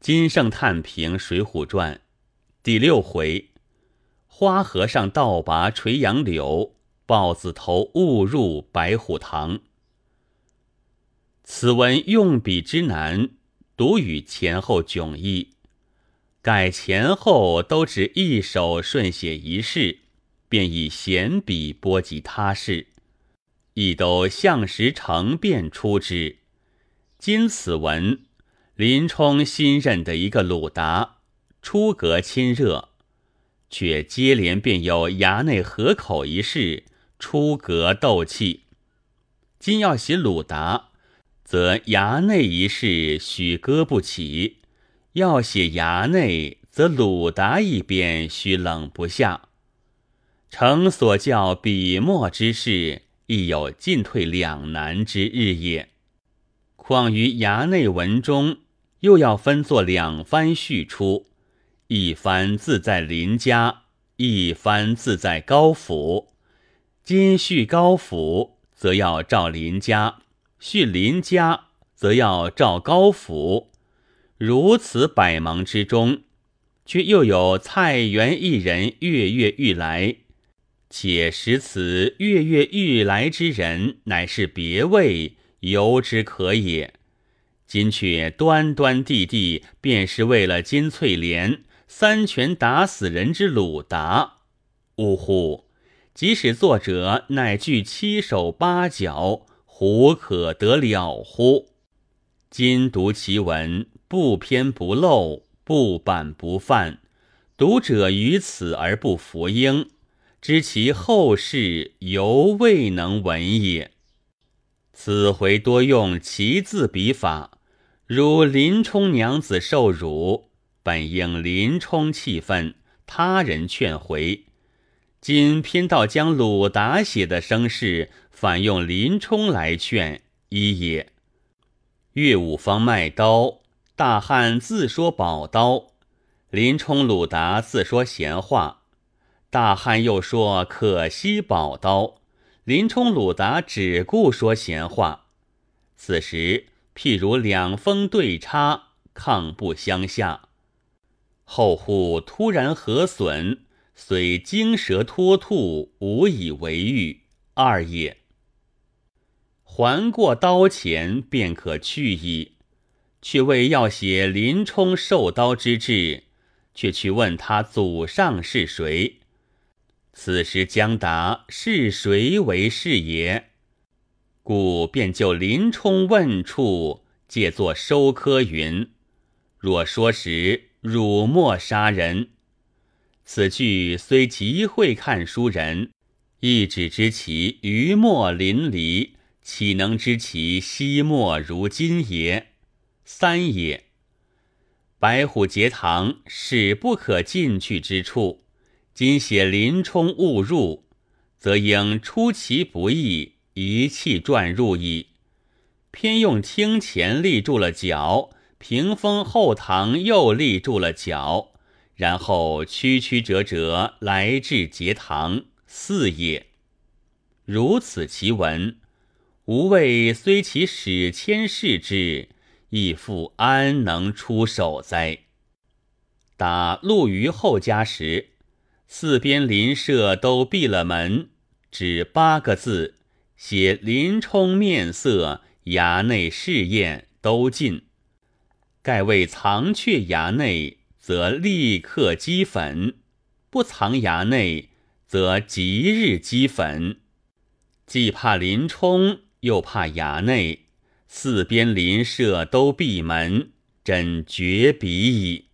金圣叹评《水浒传》第六回：花和尚倒拔垂杨柳，豹子头误入白虎堂。此文用笔之难，独与前后迥异。改前后都只一首顺写一事，便以闲笔波及他事，亦都向时成变出之。今此文。林冲新认的一个鲁达，出阁亲热，却接连便有衙内合口一事，出阁斗气。今要写鲁达，则衙内一事许搁不起；要写衙内，则鲁达一边须冷不下。诚所教笔墨之事，亦有进退两难之日也。况于衙内文中。又要分作两番叙出，一番自在林家，一番自在高府。今叙高府，则要照林家；叙林家，则要照高府。如此百忙之中，却又有菜园一人跃跃欲来，且识此跃跃欲来之人，乃是别位，由之可也。今却端端地地，便是为了金翠莲三拳打死人之鲁达。呜呼！即使作者乃具七手八脚，胡可得了乎？今读其文，不偏不漏，不板不犯，读者于此而不服膺，知其后世犹未能闻也。此回多用奇字笔法。如林冲娘子受辱，本应林冲气愤，他人劝回。今偏道将鲁达写的生事，反用林冲来劝，一也。岳武方卖刀，大汉自说宝刀；林冲、鲁达自说闲话，大汉又说可惜宝刀，林冲、鲁达只顾说闲话。此时。譬如两峰对插，抗不相下。后户突然合损，虽惊蛇脱兔，无以为喻。二也。还过刀前，便可去矣。却为要写林冲受刀之志，却去问他祖上是谁。此时将答是谁为是也。故便就林冲问处，借作收科云：“若说时辱没杀人。”此句虽极会看书人，亦只知其余墨淋漓，岂能知其惜墨如金也？三也。白虎节堂是不可进去之处，今写林冲误入，则应出其不意。一气转入矣，偏用厅前立住了脚，屏风后堂又立住了脚，然后曲曲折折来至节堂，四也。如此其文，吾谓虽其史迁世之，亦复安能出手哉？打陆虞后家时，四边邻舍都闭了门，只八个字。写林冲面色，衙内试验都尽。盖为藏却衙内，则立刻积粉；不藏衙内，则即日积粉。既怕林冲，又怕衙内，四边邻舍都闭门，真绝笔矣。